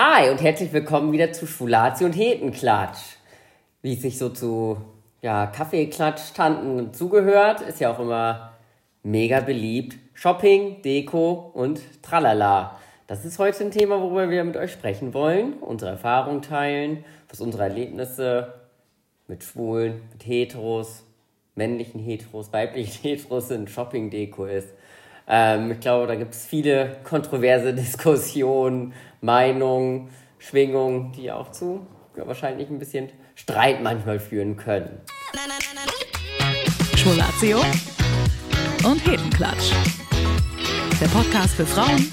Hi und herzlich willkommen wieder zu Schwulati und Hetenklatsch. Wie es sich so zu ja, Kaffeeklatsch-Tanten zugehört, ist ja auch immer mega beliebt. Shopping, Deko und Tralala. Das ist heute ein Thema, worüber wir mit euch sprechen wollen, unsere Erfahrungen teilen, was unsere Erlebnisse mit Schwulen, mit Heteros, männlichen Heteros, weiblichen Heteros in Shopping-Deko ist. Ähm, ich glaube, da gibt es viele kontroverse Diskussionen, Meinungen, Schwingungen, die auch zu wahrscheinlich ein bisschen Streit manchmal führen können. Schwulatio und Hetenklatsch. Der Podcast für Frauen,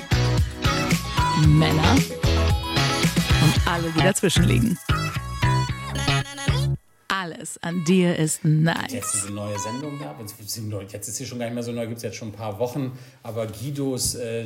Männer und alle, die dazwischen liegen. Alles an dir ist nice. Jetzt diese neue Sendung da, jetzt ist sie schon gar nicht mehr so neu, gibt es jetzt schon ein paar Wochen, aber Guidos äh,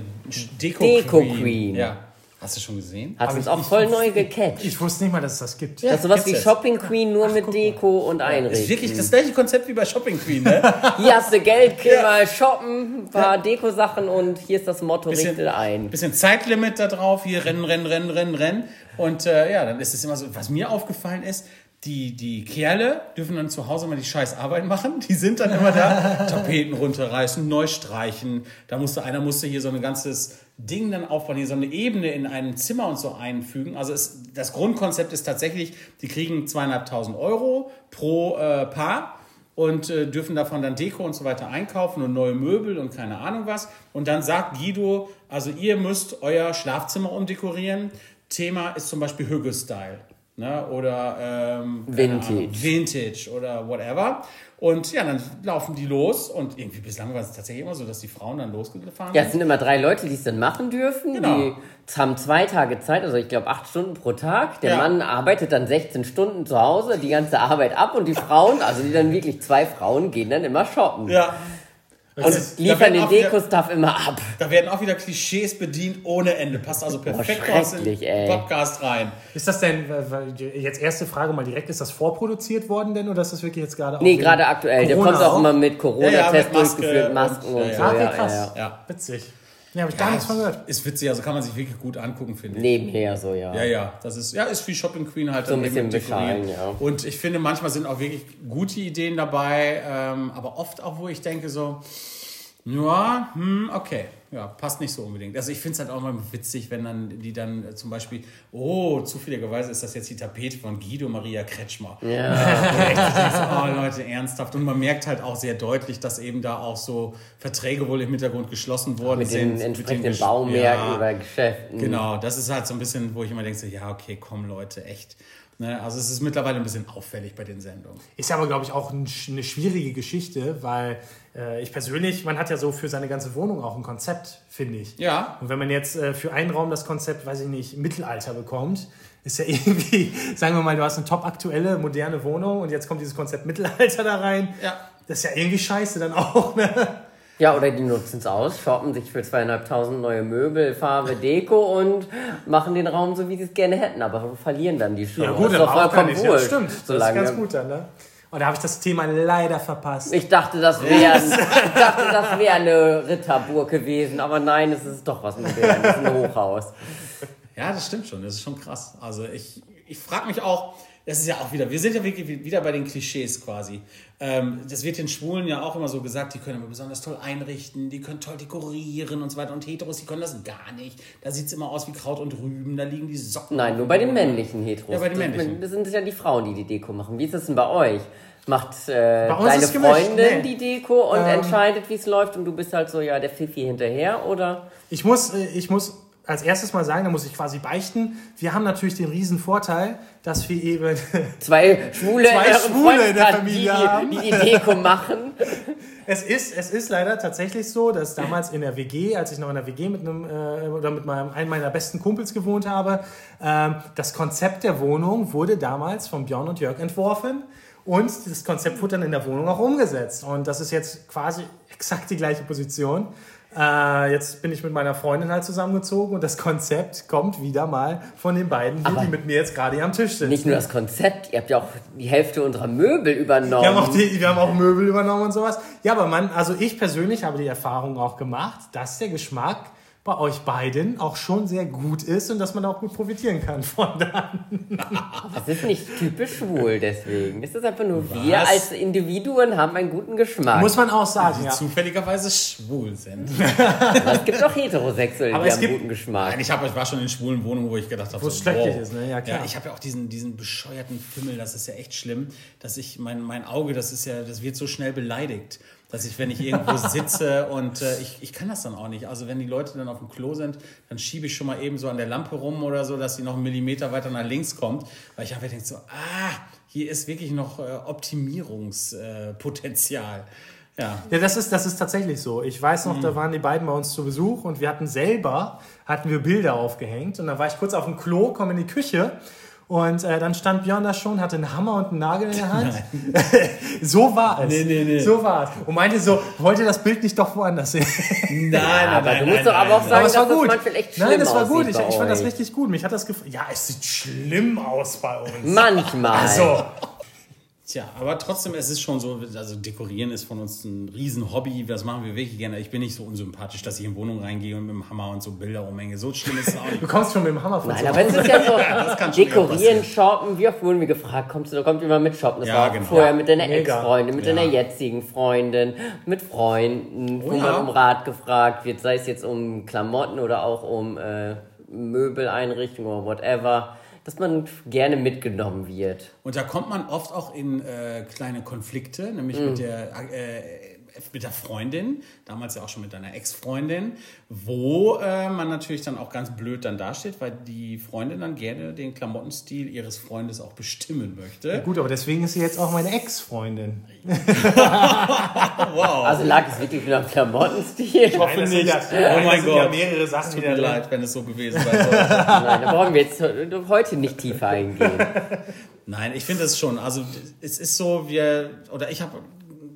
Deko, Deko Queen. Queen. Ja. Hast du schon gesehen? Hat uns auch voll neu gecatcht. Ich wusste nicht mal, dass es das gibt. Das ist sowas wie. Shopping Queen, nur mit Deko und Ist Einrichten. wirklich das gleiche Konzept wie bei Shopping Queen, ne? Hier hast du Geld, geh mal shoppen, ein paar Deko-Sachen und hier ist das Motto, richte ein. bisschen Zeitlimit da drauf, hier rennen, rennen, rennen, rennen, rennen. Und äh, ja, dann ist es immer so, was mir aufgefallen ist, die, die Kerle dürfen dann zu Hause mal die scheiß Arbeit machen. Die sind dann immer da, Tapeten runterreißen, neu streichen. Da musste, einer musste hier so ein ganzes Ding dann aufbauen, hier so eine Ebene in einem Zimmer und so einfügen. Also es, das Grundkonzept ist tatsächlich, die kriegen zweieinhalbtausend Euro pro äh, Paar und äh, dürfen davon dann Deko und so weiter einkaufen und neue Möbel und keine Ahnung was. Und dann sagt Guido, also ihr müsst euer Schlafzimmer umdekorieren. Thema ist zum Beispiel Hügge-Style. Ne? Oder ähm, Vintage. Ahnung, Vintage oder whatever. Und ja, dann laufen die los und irgendwie bislang war es tatsächlich immer so, dass die Frauen dann losgefahren Ja, es sind immer drei Leute, die es dann machen dürfen. Genau. Die haben zwei Tage Zeit, also ich glaube acht Stunden pro Tag. Der Ja. Mann arbeitet dann 16 Stunden zu Hause, die ganze Arbeit ab und die Frauen, also die dann wirklich zwei Frauen, gehen dann immer shoppen. Ja. Und liefern den auch Deko-Stuff immer ab. Da werden auch wieder Klischees bedient ohne Ende. Passt also perfekt Oh, aus den ey. Podcast rein. Ist das denn, jetzt erste Frage mal direkt, ist das vorproduziert worden denn oder ist das wirklich jetzt gerade auch Nee, gerade aktuell. Der Corona kommt auch immer mit Ja, Corona-Test ja, Maske durchgeführt, und- Masken und, ja, so. ja. Ah, Ja, krass. ja, ja. Ja. Habe ich gar nichts von gehört. Ist witzig, also kann man sich wirklich gut angucken, finde ich. Nebenher so, ja. Ja, ja, das ist, ja, ist wie Shopping Queen halt So ein bisschen bescheiden, ja. Und ich finde, manchmal sind auch wirklich gute Ideen dabei, ähm, aber oft auch, wo ich denke so, ja, hm, okay, ja, passt nicht so unbedingt. Also ich finde es halt auch mal witzig, wenn dann die dann äh, zum Beispiel, oh, zufälligerweise ist das jetzt die Tapete von Guido Maria Kretschmer. Ja. oh, Leute, ernsthaft. Und man merkt halt auch sehr deutlich, dass eben da auch so Verträge wohl im Hintergrund geschlossen worden Mit sind. den entsprechenden Gesch- Baumärkten Ja. oder Geschäften. Genau, das ist halt so ein bisschen, wo ich immer denke, so, ja, okay, komm Leute, echt. Ne? Also es ist mittlerweile ein bisschen auffällig bei den Sendungen. Ist aber, glaube ich, auch ein, eine schwierige Geschichte, weil äh, ich persönlich, man hat ja so für seine ganze Wohnung auch ein Konzept, finde ich. Ja. Und wenn man jetzt äh, für einen Raum das Konzept, weiß ich nicht, Mittelalter bekommt, ist ja irgendwie, sagen wir mal, du hast eine top aktuelle, moderne Wohnung und jetzt kommt dieses Konzept Mittelalter da rein. Ja. Das ist ja irgendwie scheiße dann auch, ne? Ja, oder die nutzen es aus, shoppen sich für zweieinhalbtausend neue Möbel, Farbe, Deko und machen den Raum so, wie sie es gerne hätten, aber verlieren dann die Show. Ja gut, ist auch gar vollkommen nicht. Ja, stimmt. Das ist Solange ganz gut dann, ne? Und da habe ich das Thema leider verpasst. Ich dachte, das wäre ich dachte, das wäre eine Ritterburg gewesen, aber nein, es ist doch was Modernes, ein Hochhaus. Ja, das stimmt schon. Das ist schon krass. Also ich, ich frage mich auch, das ist ja auch wieder, wir sind ja wirklich wieder bei den Klischees quasi. Ähm, das wird den Schwulen ja auch immer so gesagt, die können immer besonders toll einrichten, die können toll dekorieren und so weiter. Und Heteros, die können das gar nicht. Da sieht es immer aus wie Kraut und Rüben, da liegen die Socken. Nein, nur bei den männlichen Heteros. Ja, bei den männlichen. Das sind ja die Frauen, die die Deko machen. Wie ist das denn bei euch? Macht äh, deine Freundin nee. die Deko und Ähm. entscheidet, wie es läuft und du bist halt so, ja, der Fifi hinterher, oder? Ich muss, äh, ich muss als erstes mal sagen, da muss ich quasi beichten. Wir haben natürlich den riesen Vorteil, dass wir eben Zwei Schwule, Zwei Schwule in der Familie die, haben. die die Deko machen. Es ist, es ist leider tatsächlich so, dass damals in der WG, als ich noch in der WG mit einem äh, oder mit meinem, einem meiner besten Kumpels gewohnt habe, ähm, das Konzept der Wohnung wurde damals von Björn und Jörg entworfen und das Konzept wurde dann in der Wohnung auch umgesetzt. Und das ist jetzt quasi exakt die gleiche Position. Äh, jetzt bin ich mit meiner Freundin halt zusammengezogen und das Konzept kommt wieder mal von den beiden, hier, die mit mir jetzt gerade hier am Tisch sitzen. Nicht nur das Konzept, ihr habt ja auch die Hälfte unserer Möbel übernommen. Wir haben, auch die, wir haben auch Möbel übernommen und sowas. Ja, aber man, also ich persönlich habe die Erfahrung auch gemacht, dass der Geschmack bei euch beiden auch schon sehr gut ist und dass man auch gut profitieren kann von dann. Das ist nicht typisch schwul deswegen. Das ist einfach nur wir Was? als Individuen haben einen guten Geschmack. Muss man auch sagen, die ja. zufälligerweise schwul sind. Aber es gibt auch Heterosexuelle, Aber die es haben gibt- guten Geschmack. Nein, ich, hab, ich war schon in schwulen Wohnungen, wo ich gedacht habe, Wo es schrecklich ist, ne? Ja, klar. ich habe ja auch diesen, diesen bescheuerten Fimmel, das ist ja echt schlimm, dass ich, mein, mein Auge, das ist ja, das wird so schnell beleidigt, dass ich, wenn ich irgendwo sitze und äh, ich, ich kann das dann auch nicht. Also wenn die Leute dann auf dem Klo sind, dann schiebe ich schon mal eben so an der Lampe rum oder so, dass sie noch einen Millimeter weiter nach links kommt, weil ich einfach denke so, ah, hier ist wirklich noch äh, Optimierungspotenzial. ja. Ja, das ist, das ist tatsächlich so. Ich weiß noch, da waren die beiden bei uns zu Besuch und wir hatten selber, hatten wir Bilder aufgehängt und dann war ich kurz auf dem Klo, komme in die Küche und äh, dann stand Björn da schon, hatte einen Hammer und einen Nagel in der Hand. so war es. Nee, nee, nee. So war es. Und meinte so, wollte das Bild nicht doch woanders sehen. Nein, nein, aber nein, du musst nein, doch aber auch sagen, Aber es war dass gut. das manchmal echt schlimm Nein, es war gut. Ich, ich fand das richtig gut. Mich hat das gefreut. Ja, es sieht schlimm aus bei uns. Manchmal. So. Tja, aber trotzdem, es ist schon so, also dekorieren ist von uns ein Riesen-Hobby, das machen wir wirklich gerne. Ich bin nicht so unsympathisch, dass ich in Wohnungen reingehe und mit dem Hammer und so Bilder umhänge. So schlimm ist es auch Du nicht. kommst schon mit dem Hammer von Nein, aber es ist ja so, dekorieren, shoppen, wie oft wurden wir gefragt, kommst du, kommt jemand mit shoppen? Das Ja, war genau. vorher mit deiner. Ex-Freundin, mit Ja. deiner jetzigen Freundin, mit Freunden, wo ja. man um Rat gefragt wird, sei es jetzt um Klamotten oder auch um äh, Möbeleinrichtung oder whatever, dass man gerne mitgenommen wird. Und da kommt man oft auch in äh, kleine Konflikte, nämlich Mhm. mit der äh, mit der Freundin, damals ja auch schon mit deiner Ex-Freundin, wo äh, man natürlich dann auch ganz blöd dann dasteht, weil die Freundin dann gerne den Klamottenstil ihres Freundes auch bestimmen möchte. Gut, aber deswegen ist sie jetzt auch meine Ex-Freundin. Wow. Also lag es wirklich wieder am Klamottenstil? hoffe das sind nicht. ja- oh Nein, mein sind ja Gott. mehrere Sachen, Es tut mir drin- leid, wenn es so gewesen sein sollte. Nein, da brauchen wir jetzt heute nicht tiefer eingehen. Nein, ich finde es schon. Also es ist so, wir oder ich habe,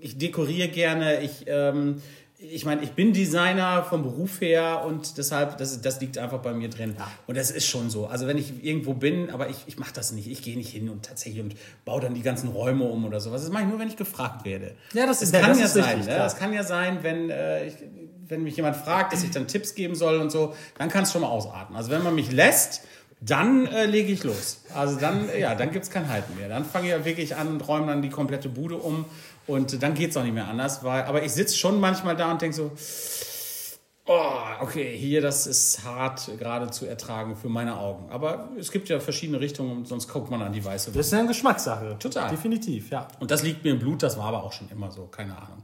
ich dekoriere gerne. Ich, ähm, ich meine, ich bin Designer vom Beruf her und deshalb, das, das liegt einfach bei mir drin. Und das ist schon so. Also wenn ich irgendwo bin, aber ich, ich mache das nicht. Ich gehe nicht hin und tatsächlich und baue dann die ganzen Räume um oder sowas. Das mache ich nur, wenn ich gefragt werde. Ja, das es ist- ja, kann das ja ist sein. richtig, ne? Es kann ja sein, wenn äh, ich, wenn mich jemand fragt, dass ich dann Tipps geben soll und so, dann kann es schon mal ausarten. Also wenn man mich lässt, dann äh, lege ich los. Also dann, ja, dann gibt es kein Halten mehr. Dann fange ich ja wirklich an und räume dann die komplette Bude um und dann geht es auch nicht mehr anders. Weil, aber ich sitze schon manchmal da und denke so, oh, okay, hier, das ist hart gerade zu ertragen für meine Augen. Aber es gibt ja verschiedene Richtungen und sonst guckt man an die weiße Wand. Das ist eine Geschmackssache. Total. Definitiv, ja. Und das liegt mir im Blut, das war aber auch schon immer so, keine Ahnung.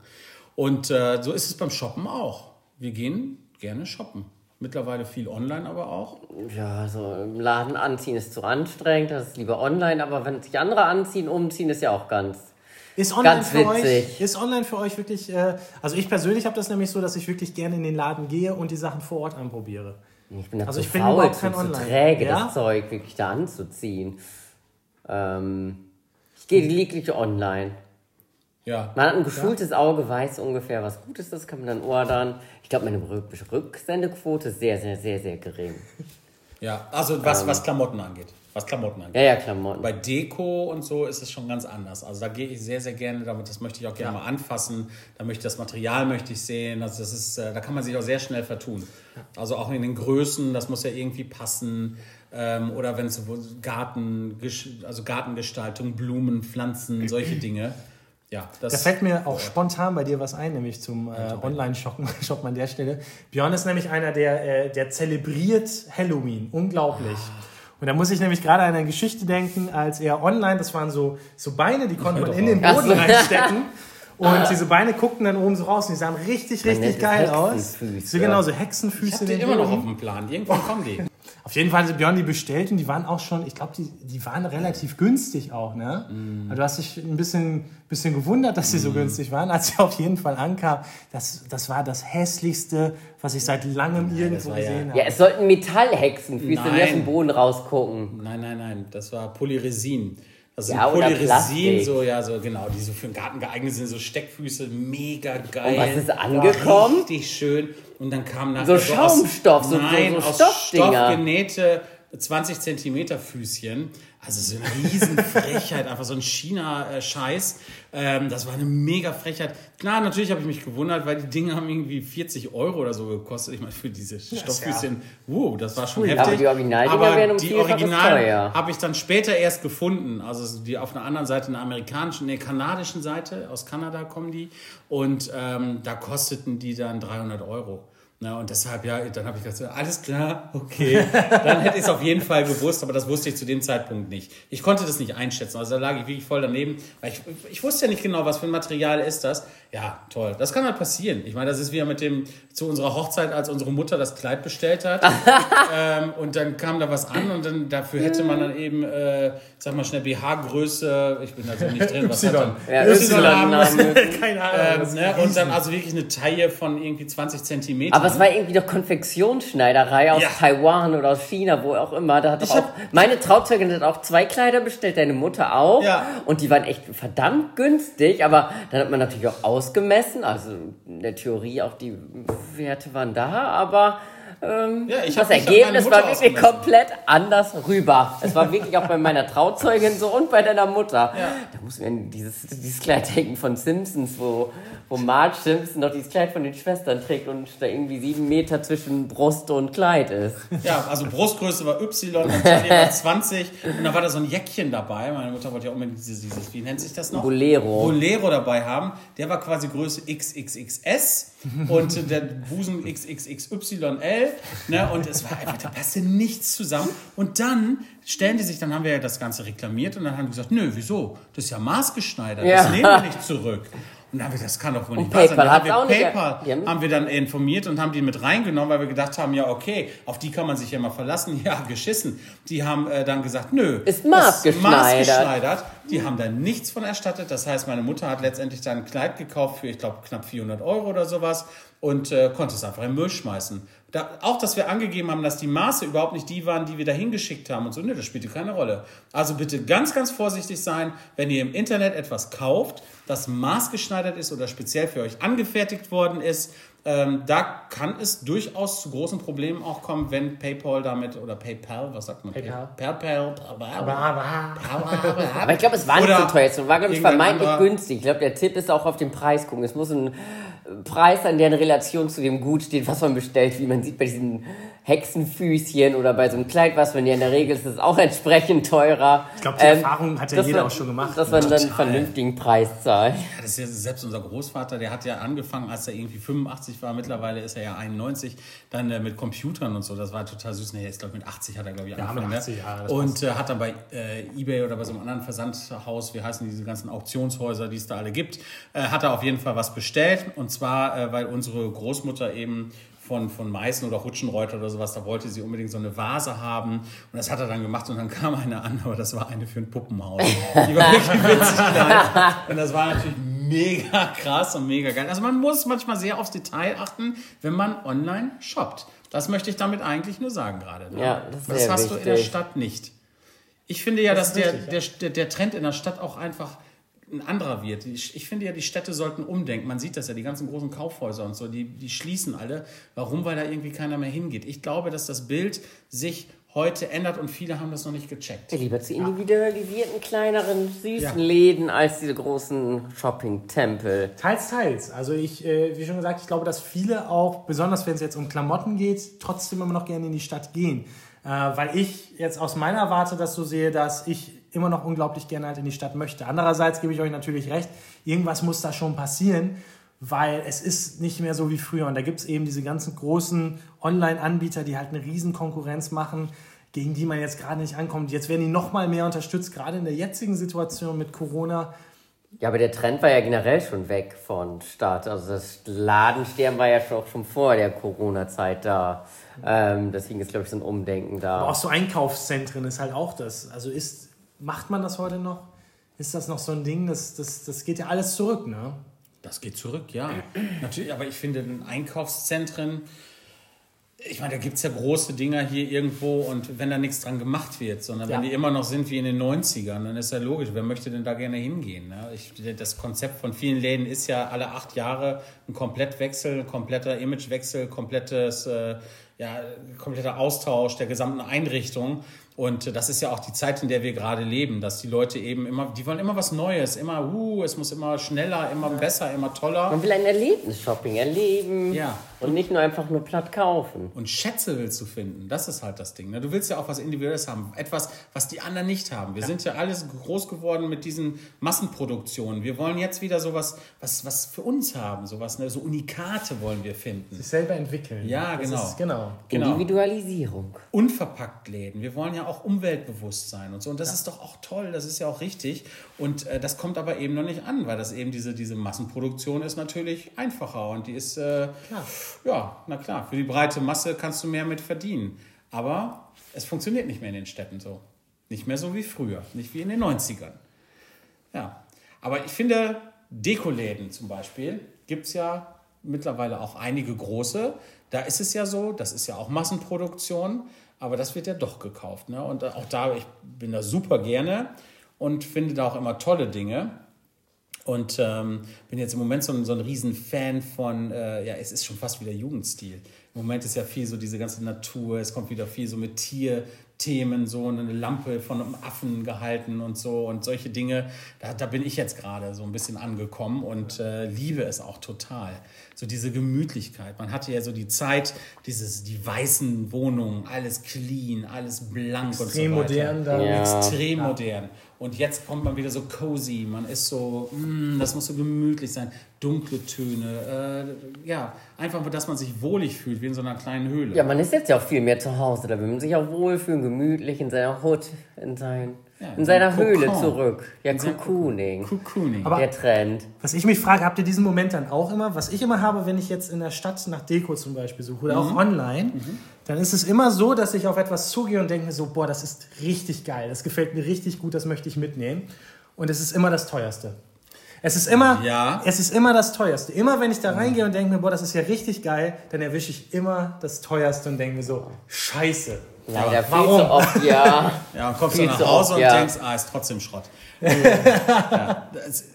Und äh, so ist es beim Shoppen auch. Wir gehen gerne shoppen. Mittlerweile viel online aber auch. Ja, so im Laden anziehen ist zu anstrengend, das ist lieber online, aber wenn sich andere anziehen, umziehen, ist ja auch ganz. Ist online Ganz für euch, witzig. ist online für euch wirklich, äh, also ich persönlich habe das nämlich so, dass ich wirklich gerne in den Laden gehe und die Sachen vor Ort anprobiere. Ich bin da Also zu ich bin faul, überhaupt zu, kein zu Online. träge, Ja? das Zeug wirklich da anzuziehen. Ähm, ich gehe lediglich online. Ja. Man hat ein geschultes Auge, weiß ungefähr, was gut ist, das kann man dann ordern. Ich glaube, meine Rück Rücksendequote ist sehr, sehr, sehr, sehr gering. Ja, also was, was Klamotten angeht. Was Klamotten angeht. Ja, ja, Klamotten. Bei Deko und so ist es schon ganz anders. Also da gehe ich sehr, sehr gerne damit. Das möchte ich auch gerne mal anfassen. Da möchte ich das Material möchte ich sehen. Also das ist, äh, da kann man sich auch sehr schnell vertun. Also auch in den Größen, das muss ja irgendwie passen. Ähm, oder wenn es so Garten, also Gartengestaltung, Blumen, Pflanzen, solche Dinge. Ja, das Da fällt mir auch spontan bei dir was ein, nämlich zum äh, Online-Shoppen Shoppen an der Stelle. Björn ist nämlich einer, der, äh, der zelebriert Halloween. Unglaublich. Und da muss ich nämlich gerade an eine Geschichte denken, als er online, das waren so, so Beine, die konnte man in den. Boden reinstecken. Und diese Beine guckten dann oben so raus und die sahen richtig, richtig geil aus. So genau, so ich Hexenfüße. habe die in den immer noch auf dem Plan. Irgendwann kommen die. Auf jeden Fall hat Björn die bestellt und die waren auch schon, ich glaube, die, die waren relativ günstig auch, ne? Mm. Also Du hast dich ein bisschen, bisschen gewundert, dass sie so günstig waren, als sie auf jeden Fall ankam. Das, das war das hässlichste, was ich seit langem irgendwo war ja- gesehen ja, habe. es sollten Metallhexenfüße, die aus Nein. dem Boden rausgucken. Nein, nein, nein, das war Polyresin. Sind Ja, Polyresin, so, ja, so, genau, die so für den Garten geeignet sind, so Steckfüße, mega geil. Und was ist angekommen? Richtig schön. Und dann kam nachher So aus- Schaumstoff, so- so- nein, so aus Stoffdinger. Stoff genähte 20 Zentimeter Füßchen. Also so eine Riesenfrechheit, einfach so ein China-Scheiß. Ähm, das war eine mega Frechheit. Klar, natürlich habe ich mich gewundert, weil die Dinge haben irgendwie 40 Euro oder so gekostet. Ich meine, für diese Stofffüßchen, wow, das war schon heftig. Aber die Originaldinger Aber wären um die Original habe ich dann später erst gefunden. Also die auf einer anderen Seite, einer amerikanischen, nee, kanadischen Seite, aus Kanada kommen die. Und ähm, da kosteten die dann 300 Euro. Na, und deshalb, ja, dann habe ich gesagt, alles klar, okay. Dann hätte ich es auf jeden Fall gewusst, aber das wusste ich zu dem Zeitpunkt nicht. Ich konnte das nicht einschätzen. Also da lag ich wirklich voll daneben. Weil ich, ich wusste ja nicht genau, was für ein Material ist das. Ja, toll. Das kann halt passieren. Ich meine, das ist wie mit dem, zu unserer Hochzeit, als unsere Mutter das Kleid bestellt hat. ähm, und dann kam da was an und dann dafür hätte man dann eben, äh, sag mal schnell, BH-Größe, ich bin da so nicht drin, was hat dann? Ja, Y haben. Keine Ahnung. Ähm, ne? Und dann also wirklich eine Taille von irgendwie 20 Zentimeter. Aber es war irgendwie doch Konfektionsschneiderei aus Ja. Taiwan oder aus China, wo auch immer. Da hat doch Ich hab- auch, meine Trauzeugin hat auch zwei Kleider bestellt, deine Mutter auch. Ja. Und die waren echt verdammt günstig, aber dann hat man natürlich auch ausgemessen. Also in der Theorie auch die Werte waren da, aber ähm, Ja, ich das hab Ergebnis Mutter war wirklich ausgemessen. komplett anders rüber. Es war wirklich auch bei meiner Trauzeugin so und bei deiner Mutter. Da muss mir dieses, dieses Kleid denken von Simpsons, wo, wo Marge Simpson noch dieses Kleid von den Schwestern trägt und da irgendwie sieben Meter zwischen Brust und Kleid ist. Ja, also Brustgröße war Y, Taille war 20 und dann war da so ein Jäckchen dabei. Meine Mutter wollte ja unbedingt dieses, dieses wie nennt sich das noch? Bolero. Bolero dabei haben. Der war quasi Größe XXXS und der Busen XXXYL. Ne? Und es war einfach, da passte nichts zusammen. Und dann stellen die sich, dann haben wir ja das Ganze reklamiert und dann haben die gesagt, nö, wieso? Das ist ja maßgeschneidert, Ja. das nehmen wir nicht zurück. Und dann haben wir, das kann doch wohl nicht Und wahr sein. Dann haben wir nicht- PayPal die haben- wir dann informiert und haben die mit reingenommen, weil wir gedacht haben, ja okay, auf die kann man sich ja mal verlassen. Ja, geschissen. Die haben äh, dann gesagt, nö. Ist maßgeschneidert. Die haben da nichts von erstattet. Das heißt, meine Mutter hat letztendlich dann ein Kleid gekauft für, ich glaube, knapp 400 Euro oder sowas und äh, konnte es einfach in den Müll schmeißen. Da, auch, dass wir angegeben haben, dass die Maße überhaupt nicht die waren, die wir da hingeschickt haben und so, nö, das spielte keine Rolle. Also bitte ganz, ganz vorsichtig sein, wenn ihr im Internet etwas kauft, das maßgeschneidert ist oder speziell für euch angefertigt worden ist. Ähm, da kann es durchaus zu großen Problemen auch kommen, wenn PayPal damit oder PayPal, was sagt man? PayPal. PayPal. Aber ich glaube, es war nicht so teuer. Es war, glaube ich, vermeintlich günstig. Ich glaube, der Tipp ist auch auf den Preis gucken. Es muss ein Preis sein, der in Relation zu dem Gut steht, was man bestellt. Wie man sieht bei diesen Hexenfüßchen oder bei so einem Kleid, was man ja in der Regel ist, ist es auch entsprechend teurer. Ich glaube, die Erfahrung hat ja jeder man- auch schon gemacht. Dass man dann einen vernünftigen Preis zahlt. Ja, das ist ja selbst unser Großvater, der hat ja angefangen, als er irgendwie 85 war. Mittlerweile ist er ja 91, dann äh, mit Computern und so. Das war total süß. Nee, jetzt glaube mit 80 hat er, glaube ich, Ja, angefangen. mit ne? 80, ja, das und äh, hat dann bei äh, Ebay oder bei so einem anderen Versandhaus, wie heißen diese ganzen Auktionshäuser, die es da alle gibt, äh, hat er auf jeden Fall was bestellt. Und zwar, äh, weil unsere Großmutter eben von, von Meißen oder Rutschenreuter oder sowas, da wollte sie unbedingt so eine Vase haben. Und das hat er dann gemacht und dann kam eine an, aber das war eine für ein Puppenhaus. Die war wirklich winzig klein. Und das war natürlich mega krass und mega geil. Also man muss manchmal sehr aufs Detail achten, wenn man online shoppt. Das möchte ich damit eigentlich nur sagen gerade. Ne? Ja, das das hast du in der wichtig. Stadt nicht. Ich finde ja, dass ist der, richtig, der, der, der Trend in der Stadt auch einfach ein anderer wird. Ich, finde ja, die Städte sollten umdenken. Man sieht das ja, die ganzen großen Kaufhäuser und so, die, die schließen alle. Warum? Weil da irgendwie keiner mehr hingeht. Ich glaube, dass das Bild sich heute ändert und viele haben das noch nicht gecheckt. Lieber zu individualisierten, kleineren, süßen Ja. Läden als diese großen Shopping-Tempel. Teils, teils. Also ich, äh, wie schon gesagt, ich glaube, dass viele auch, besonders wenn es jetzt um Klamotten geht, trotzdem immer noch gerne in die Stadt gehen. Äh, weil ich jetzt aus meiner Warte das so sehe, dass ich immer noch unglaublich gerne halt in die Stadt möchte. Andererseits gebe ich euch natürlich recht, irgendwas muss da schon passieren, weil es ist nicht mehr so wie früher. Und da gibt es eben diese ganzen großen Online-Anbieter, die halt eine riesen Konkurrenz machen, gegen die man jetzt gerade nicht ankommt. Jetzt werden die noch mal mehr unterstützt, gerade in der jetzigen Situation mit Corona. Ja, aber der Trend war ja generell schon weg von Stadt. Also das Ladensterben war ja schon, auch schon vor der Corona-Zeit da. Ähm, deswegen ist, glaube ich, so ein Umdenken da. Aber auch so Einkaufszentren ist halt auch das. Also ist, macht man das heute noch? Ist das noch so ein Ding? Das, das, das geht ja alles zurück, ne? Das geht zurück, ja. Natürlich, aber ich finde in Einkaufszentren, ich meine, da gibt es ja große Dinger hier irgendwo und wenn da nichts dran gemacht wird, sondern wenn Ja. die immer noch sind wie in den 90ern, dann ist ja logisch, wer möchte denn da gerne hingehen? Ne? Ich, das Konzept von vielen Läden ist ja alle acht Jahre ein Komplettwechsel, ein kompletter Imagewechsel, komplettes, äh, ja, kompletter Austausch der gesamten Einrichtung. Und äh, das ist ja auch die Zeit, in der wir gerade leben, dass die Leute eben immer, die wollen immer was Neues, immer, uh, es muss immer schneller, immer besser, immer toller. Man will ein Erlebnis-Shopping erleben Ja. Und nicht nur einfach nur platt kaufen. Und Schätze willst du finden, das ist halt das Ding. Ne? Du willst ja auch was Individuelles haben, etwas, was die anderen nicht haben. Wir sind ja alles groß geworden mit diesen Massenproduktionen. Wir wollen jetzt wieder sowas, was, was für uns haben, sowas, ne? so Unikate wollen wir finden. Sich selber entwickeln. Ja, Das genau. Ist, genau. Genau. Individualisierung. unverpackt Läden. Wir wollen ja auch umweltbewusst sein und so. Und das ist doch auch toll, das ist ja auch richtig. Und äh, das kommt aber eben noch nicht an, weil das eben diese, diese Massenproduktion ist natürlich einfacher und die ist, äh, Klar. Ja, na klar, für die breite Masse kannst du mehr mit verdienen. Aber es funktioniert nicht mehr in den Städten so. Nicht mehr so wie früher, nicht wie in den 90ern. Ja, aber ich finde, Dekoläden zum Beispiel gibt es ja mittlerweile auch einige große. Da ist es ja so, das ist ja auch Massenproduktion, aber das wird ja doch gekauft. Ne? Und auch da, ich bin da super gerne und finde da auch immer tolle Dinge. Und ähm, bin jetzt im Moment so ein, so ein Riesenfan von, äh, ja, es ist schon fast wieder Jugendstil. Im Moment ist ja viel so diese ganze Natur, es kommt wieder viel so mit Tierthemen, so eine Lampe von einem Affen gehalten und so und solche Dinge. Da, da bin ich jetzt gerade so ein bisschen angekommen und äh, liebe es auch total. So diese Gemütlichkeit. Man hatte ja so die Zeit, dieses, die weißen Wohnungen, alles clean, alles blank Extrem und so weiter modern da. Ja. extrem modern. Und jetzt kommt man wieder so cozy, man ist so, mm, das muss so gemütlich sein, dunkle Töne, äh, ja, einfach, dass man sich wohlig fühlt, wie in so einer kleinen Höhle. Ja, man ist jetzt ja auch viel mehr zu Hause. Da will man sich auch wohlfühlen, gemütlich in seiner Hut, in, sein, Ja, in seiner Kokon. Höhle zurück. Ja, Cocooning. Cocooning. Aber- Der Trend. Was ich mich frage, habt ihr diesen Moment dann auch immer? Was ich immer habe, wenn ich jetzt in der Stadt nach Deko zum Beispiel suche oder auch online, dann ist es immer so, dass ich auf etwas zugehe und denke mir so, boah, das ist richtig geil, das gefällt mir richtig gut, das möchte ich mitnehmen. Und es ist immer das teuerste. Es ist immer, Ja. es ist immer das teuerste. Immer wenn ich da reingehe und denke mir, boah, das ist ja richtig geil, dann erwische ich immer das teuerste und denke mir so, scheiße. Leider viel warum? zu oft, ja. Ja, und kommst du Viel nach zu Hause oft, und ja. denkst, ah, ist trotzdem Schrott. ja, das ist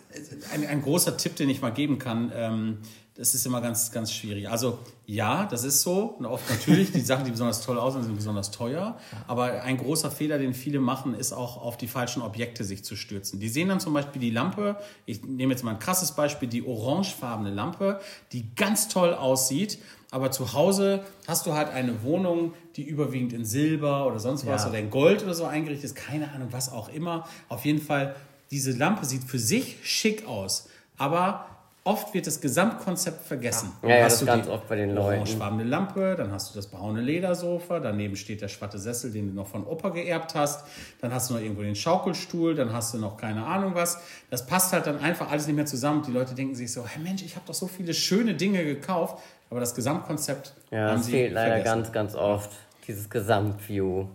ein, ein großer Tipp, den ich mal geben kann, ähm, das ist immer ganz, ganz schwierig. Also ja, das ist so. Und oft natürlich, die Sachen, die besonders toll aussehen, sind besonders teuer. Aber ein großer Fehler, den viele machen, ist auch auf die falschen Objekte sich zu stürzen. Die sehen dann zum Beispiel die Lampe, ich nehme jetzt mal ein krasses Beispiel, die orangefarbene Lampe, die ganz toll aussieht. Aber zu Hause hast du halt eine Wohnung, die überwiegend in Silber oder sonst was Ja. oder in Gold oder so eingerichtet ist. Keine Ahnung, was auch immer. Auf jeden Fall, diese Lampe sieht für sich schick aus. Aber oft wird das Gesamtkonzept vergessen. Ja, Dann ja, hast das du ganz oft bei den Leuten. orangefarbene Lampe, dann hast du das braune Ledersofa, daneben steht der schwatte Sessel, den du noch von Opa geerbt hast, dann hast du noch irgendwo den Schaukelstuhl, dann hast du noch keine Ahnung was. Das passt halt dann einfach alles nicht mehr zusammen. Die Leute denken sich so, hey Mensch, ich habe doch so viele schöne Dinge gekauft, aber das Gesamtkonzept Ja, haben sie fehlt leider vergessen. ganz, ganz oft. Dieses Gesamtview.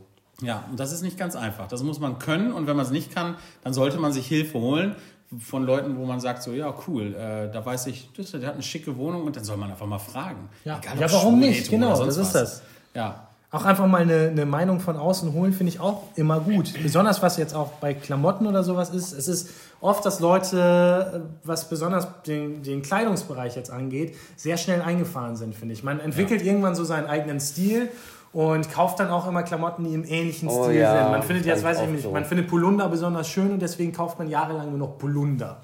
Ja, und das ist nicht ganz einfach. Das muss man können und wenn man es nicht kann, dann sollte man sich Hilfe holen von Leuten, wo man sagt so, ja cool, äh, da weiß ich, das, der hat eine schicke Wohnung und dann soll man einfach mal fragen. Ja. Egal, Ja, warum nicht? Genau, das ist was. das. Ja, Auch einfach mal eine, eine Meinung von außen holen, finde ich auch immer gut. Besonders was jetzt auch bei Klamotten oder sowas ist. Es ist oft, dass Leute, äh, was besonders den, den Kleidungsbereich jetzt angeht, sehr schnell eingefahren sind, finde ich. Man entwickelt irgendwann so seinen eigenen Stil und kauft dann auch immer Klamotten, die im ähnlichen Oh Stil ja, sind. Man findet jetzt, weiß ich nicht, so. man findet Polunder besonders schön und deswegen kauft man jahrelang nur noch Polunder.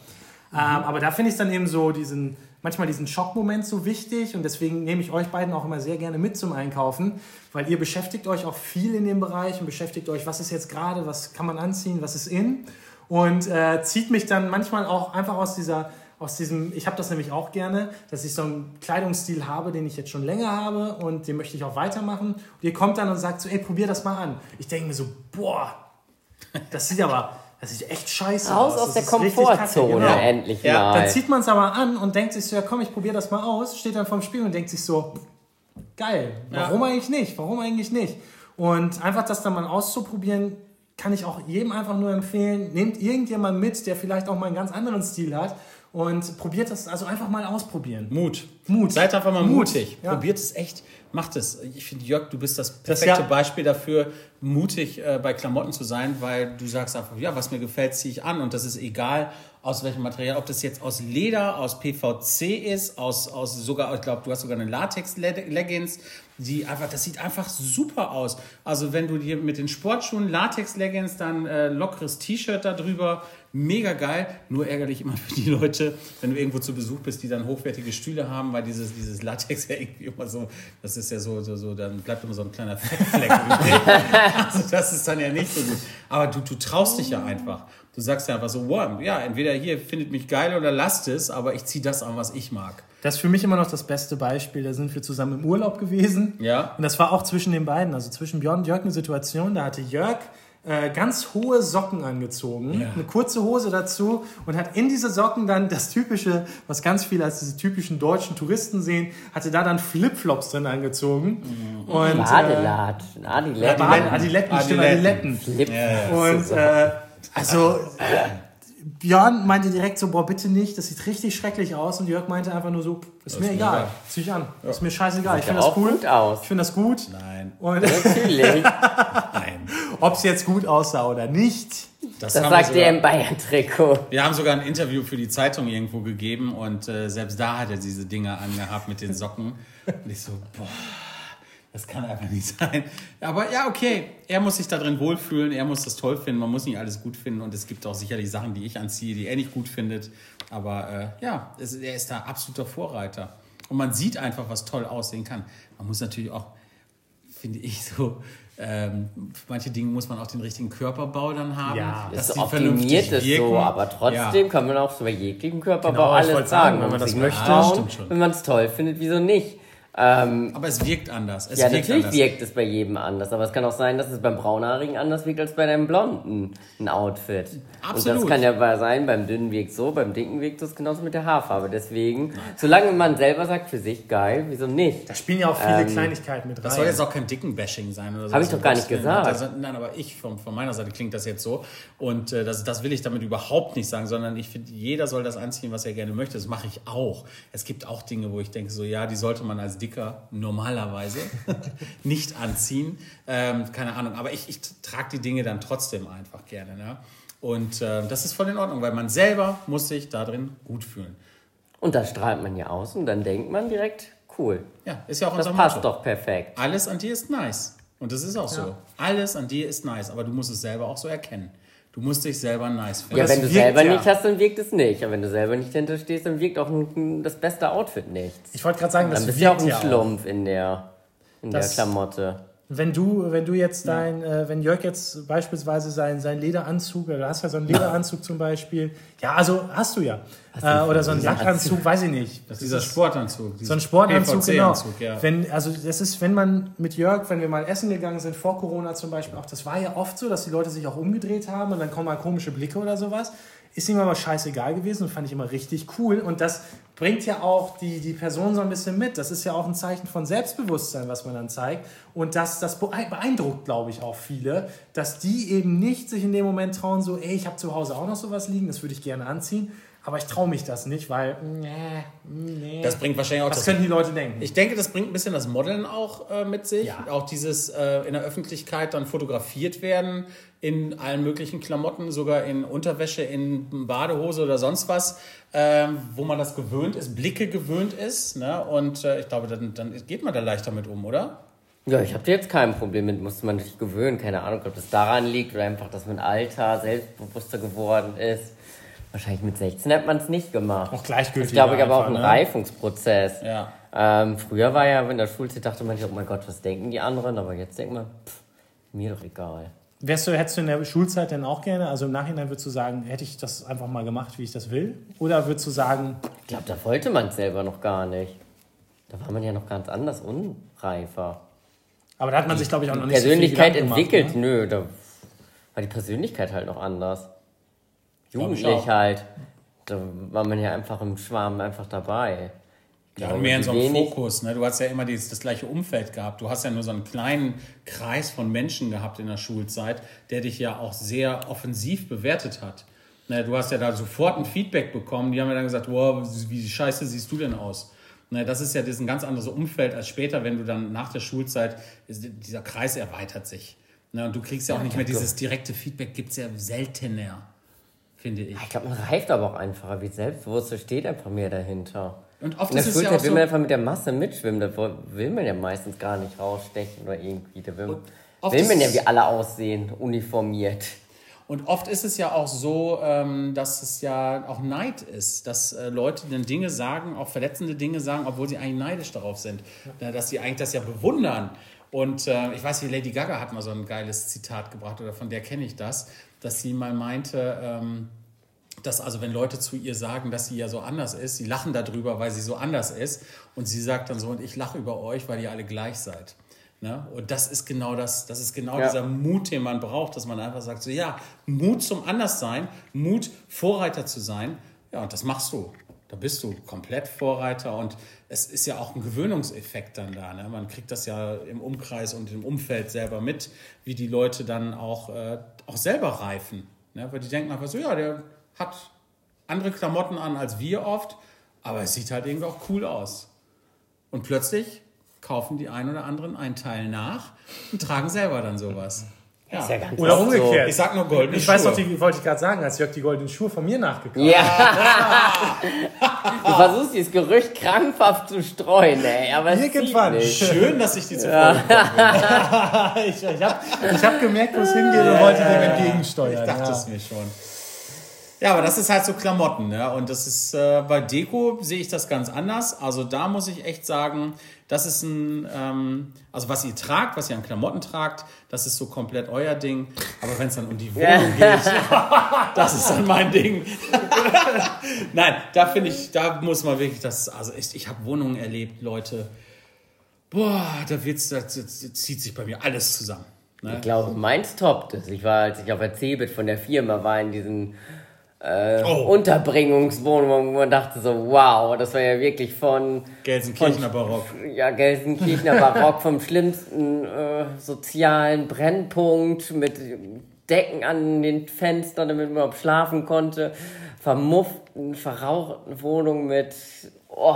Ähm, aber da finde ich dann eben so diesen, manchmal diesen Schockmoment so wichtig und deswegen nehme ich euch beiden auch immer sehr gerne mit zum Einkaufen, weil ihr beschäftigt euch auch viel in dem Bereich und beschäftigt euch, was ist jetzt gerade, was kann man anziehen, was ist in und äh, zieht mich dann manchmal auch einfach aus dieser aus diesem, ich habe das nämlich auch gerne, dass ich so einen Kleidungsstil habe, den ich jetzt schon länger habe und den möchte ich auch weitermachen. Und ihr kommt dann und sagt so, ey, probier das mal an. Ich denke mir so, boah, das sieht aber, das sieht echt scheiße Raus aus. aus Das der ist richtig kacke, Komfortzone, genau. endlich Ja, mal. Dann zieht man es aber an und denkt sich so, ja komm, ich probiere das mal aus, steht dann vorm Spiegel und denkt sich so, geil, warum eigentlich nicht, warum eigentlich nicht? Und einfach das dann mal auszuprobieren, kann ich auch jedem einfach nur empfehlen, nehmt irgendjemanden mit, der vielleicht auch mal einen ganz anderen Stil hat und probiert das, also einfach mal ausprobieren. Mut. Mut. Seid einfach mal Mut, mutig. ja. Probiert es echt. Macht es. Ich finde, Jörg, du bist das Das perfekte ja- Beispiel dafür, mutig äh, bei Klamotten zu sein, weil du sagst einfach, ja, was mir gefällt, ziehe ich an. Und das ist egal, aus welchem Material, ob das jetzt aus Leder, aus PVC ist, aus, aus sogar, ich glaube, du hast sogar eine Latex-Leggings, die einfach, das sieht einfach super aus. Also wenn du dir mit den Sportschuhen Latex-Leggings, dann äh, lockeres T-Shirt darüber, mega geil. Nur ärgerlich immer für die Leute, wenn du irgendwo zu Besuch bist, die dann hochwertige Stühle haben, weil dieses, dieses Latex ja irgendwie immer so, das ist ja so, so, so dann bleibt immer so ein kleiner Fettfleck. also das ist dann ja nicht so gut. Aber du, du traust dich ja einfach. Du sagst ja einfach so, wow, ja, entweder hier findet mich geil oder lasst es, aber ich ziehe das an, was ich mag. Das ist für mich immer noch das beste Beispiel. Da sind wir zusammen im Urlaub gewesen. Ja. Und das war auch zwischen den beiden, also zwischen Björn und Jörg eine Situation. Da hatte Jörg äh, ganz hohe Socken angezogen, Ja. eine kurze Hose dazu und hat in diese Socken dann das typische, was ganz viele als diese typischen deutschen Touristen sehen, hatte da dann Flipflops drin angezogen. Und, äh, Badelatschen, Adiletten. Bade- Adiletten, stimmt, Adiletten. Adiletten. Flip. Und äh, also Björn meinte direkt so, boah, bitte nicht, das sieht richtig schrecklich aus. Und Jörg meinte einfach nur so, ist mir mir egal, egal. zieh ich an, ist mir scheißegal. Ich finde ja das cool. gut aus. Ich finde das gut. Nein, Und Natürlich. nein. ob es jetzt gut aussah oder nicht, Das wir sagt sogar- der im Bayern-Trikot. Wir haben sogar ein Interview für die Zeitung irgendwo gegeben und äh, selbst da hat er diese Dinger angehabt mit den Socken. Und ich so, boah, das kann einfach nicht sein. Aber ja, okay, er muss sich da drin wohlfühlen, er muss das toll finden, man muss nicht alles gut finden und es gibt auch sicherlich Sachen, die ich anziehe, die er nicht gut findet. Aber äh, ja, es, er ist da absoluter Vorreiter. Und man sieht einfach, was toll aussehen kann. Man muss natürlich auch, finde ich so, ähm, für manche Dinge muss man auch den richtigen Körperbau dann haben. Ja, dass Das optimiert es wirken. so, aber trotzdem Ja. kann man auch so bei jeglichem Körperbau Genau, alles sagen. sagen, wenn man das möchte. stimmt schon. wenn man es toll findet, wieso nicht? Ähm, Aber es wirkt anders. Es ja, wirkt natürlich anders. wirkt es bei jedem anders, aber es kann auch sein, dass es beim Braunhaarigen anders wirkt als bei einem Blonden ein Outfit. Und Absolut. das kann ja bei- sein, beim dünnen wirkt so, beim dicken wirkt es genauso mit der Haarfarbe. Deswegen, solange man selber sagt, für sich geil, wieso nicht? da spielen ja auch viele Ähm, Kleinigkeiten mit rein. Das soll jetzt auch kein dicken Bashing sein oder so. Hab ich doch gar nicht gesagt. Das, nein, aber ich, von, von meiner Seite klingt das jetzt so. Und äh, das, das will ich damit überhaupt nicht sagen, sondern ich finde, jeder soll das anziehen, was er gerne möchte. Das mache ich auch. Es gibt auch Dinge, wo ich denke, so ja, die sollte man als Dicker normalerweise nicht anziehen. Ähm, keine Ahnung. Aber ich, ich trage die Dinge dann trotzdem einfach gerne. Ne? Und äh, das ist voll in Ordnung, weil man selber muss sich da drin gut fühlen. Und das strahlt man ja aus und dann denkt man direkt, cool. Ja, ist ja auch Das unser passt Motto. doch perfekt. Alles an dir ist nice. Und das ist auch so. Alles an dir ist nice, aber du musst es selber auch so erkennen. Du musst dich selber nice finden. Ja, das wenn du wirkt selber ja. nicht hast, dann wirkt es nicht. Aber wenn du selber nicht hinter stehst, dann wirkt auch ein, das beste Outfit nichts. ich wollte gerade sagen, das Dann bist du ja auch wirkt ein Schlumpf in der, in der Das- Klamotte. Wenn du, wenn du jetzt dein, äh, wenn Jörg jetzt beispielsweise sein, sein Lederanzug, oder du hast ja so einen Lederanzug zum Beispiel, ja, also hast du ja. Äh, oder so einen Lackanzug, weiß ich nicht. Das Dieser ist Sportanzug. so ein Sportanzug, genau. Ja. Wenn, also das ist, wenn man mit Jörg, wenn wir mal essen gegangen sind, vor Corona zum Beispiel, auch das war ja oft so, dass die Leute sich auch umgedreht haben und dann kommen mal komische Blicke oder sowas. Ist ihm aber scheißegal gewesen und fand ich immer richtig cool. Und das bringt ja auch die, die Person so ein bisschen mit. Das ist ja auch ein Zeichen von Selbstbewusstsein, was man dann zeigt. Und das, das beeindruckt, glaube ich, auch viele, dass die eben nicht sich in dem Moment trauen, so, ey, ich habe zu Hause auch noch sowas liegen, das würde ich gerne anziehen. Aber ich traue mich das nicht, weil, nee, nee. Das bringt wahrscheinlich auch was das könnten die Leute denken? Ich denke, das bringt ein bisschen das Modeln auch äh, mit sich. Ja. Auch dieses äh, in der Öffentlichkeit dann fotografiert werden in allen möglichen Klamotten, sogar in Unterwäsche, in Badehose oder sonst was, ähm, wo man das gewöhnt ist, Blicke gewöhnt ist. Ne? Und äh, ich glaube, dann, dann geht man da leichter mit um, oder? Ja, ich habe jetzt kein Problem mit, musste man sich gewöhnen. Keine Ahnung, ob das daran liegt oder einfach, dass man Alter selbstbewusster geworden ist. Wahrscheinlich mit 16 hat man es nicht gemacht. Auch gleichgültig Das glaube ich aber auch ein ne? Reifungsprozess. Ja. Ähm, früher war ja, in der Schulzeit dachte man sich, oh mein Gott, was denken die anderen? Aber jetzt denkt man, pff, mir doch egal. Wärst du, hättest du in der Schulzeit denn auch gerne, also im Nachhinein würdest du sagen, hätte ich das einfach mal gemacht, wie ich das will? Oder würdest du sagen, Ich glaube, da wollte man es selber noch gar nicht. Da war man ja noch ganz anders, unreifer. aber da hat man sich, glaube ich, auch noch nicht Persönlichkeit so viel entwickelt, Gemacht, ne? nö, da war die Persönlichkeit halt noch anders. Jugendlich halt. Da war man ja einfach im Schwarm einfach dabei. Ja, glaube, mehr in so einem Fokus. Ne? Du hast ja immer dieses, das gleiche Umfeld gehabt. Du hast ja nur so einen kleinen Kreis von Menschen gehabt in der Schulzeit, der dich ja auch sehr offensiv bewertet hat. Ne? Du hast ja da sofort ein Feedback bekommen. Die haben ja dann gesagt, wow, wie scheiße siehst du denn aus? Ne? Das ist ja das ist ein ganz anderes Umfeld als später, wenn du dann nach der Schulzeit, dieser Kreis erweitert sich. Ne? Und du kriegst ja auch nicht mehr dieses direkte Feedback, gibt es ja seltener. Finde ich. Ich glaube, man reift aber auch einfacher wie Selbstbewusstsein steht einfach mehr dahinter. Und oft In der ist es ja auch will so, man einfach mit der Masse mitschwimmen. Da will man ja meistens gar nicht rausstechen oder irgendwie. Da will, will man ja wie alle aussehen, uniformiert. Und oft ist es ja auch so, ähm, dass es ja auch Neid ist, dass äh, Leute dann Dinge sagen, auch verletzende Dinge sagen, obwohl sie eigentlich neidisch darauf sind, dass sie eigentlich das ja bewundern. Und äh, ich weiß, wie Lady Gaga hat mal so ein geiles Zitat gebracht, oder von der kenne ich das, dass sie mal meinte, ähm, dass also wenn Leute zu ihr sagen, dass sie ja so anders ist, sie lachen darüber, weil sie so anders ist. Und sie sagt dann so, und ich lache über euch, weil ihr alle gleich seid. Ne? Und das ist genau das, das ist genau Ja. dieser Mut, den man braucht, dass man einfach sagt, so ja, Mut zum Anderssein, Mut, Vorreiter zu sein. Ja, und das machst du. Da bist du komplett Vorreiter und es ist ja auch ein Gewöhnungseffekt dann da. Ne? Man kriegt das ja im Umkreis und im Umfeld selber mit, wie die Leute dann auch, äh, auch selber reifen. Ne? Weil die denken einfach so, ja, der hat andere Klamotten an als wir oft, aber es sieht halt irgendwie auch cool aus. Und plötzlich kaufen die ein oder anderen einen Teil nach und tragen selber dann sowas. Ja. Ist ja ganz Oder umgekehrt. Ich sag nur goldene Ich weiß Schuhe. noch, die wollte ich gerade sagen, als Jörg die goldenen Schuhe von mir nachgekauft Ja. du versuchst dieses Gerücht krampfhaft zu streuen, ey. Aber Irgendwann. nicht. Schön, dass ich die zuvor ja. Ich, ich habe ich hab gemerkt, wo es hingeht und wollte dem entgegensteuern. Ich dachte ja. es mir schon. Ja, aber das ist halt so Klamotten, ne? Und das ist äh, bei Deko sehe ich das ganz anders. Also da muss ich echt sagen, das ist ein, ähm, also was ihr tragt, was ihr an Klamotten tragt, das ist so komplett euer Ding. Aber wenn es dann um die Wohnung geht, das ist dann mein Ding. Nein, da finde ich, da muss man wirklich das, also ich, ich habe Wohnungen erlebt, Leute. Boah, da wird's, da, zieht sich bei mir alles zusammen. Ne? Ich glaube, meins toppt es. Ich war, als ich auf der Cebit von der Firma war, in diesen äh, Oh. Unterbringungswohnungen, wo man dachte so, wow, das war ja wirklich von Gelsenkirchener Barock. ja, Gelsenkirchener Barock vom schlimmsten äh, sozialen Brennpunkt mit Decken an den Fenstern, damit man überhaupt schlafen konnte. Vermufften, verrauchten Wohnungen mit, oh,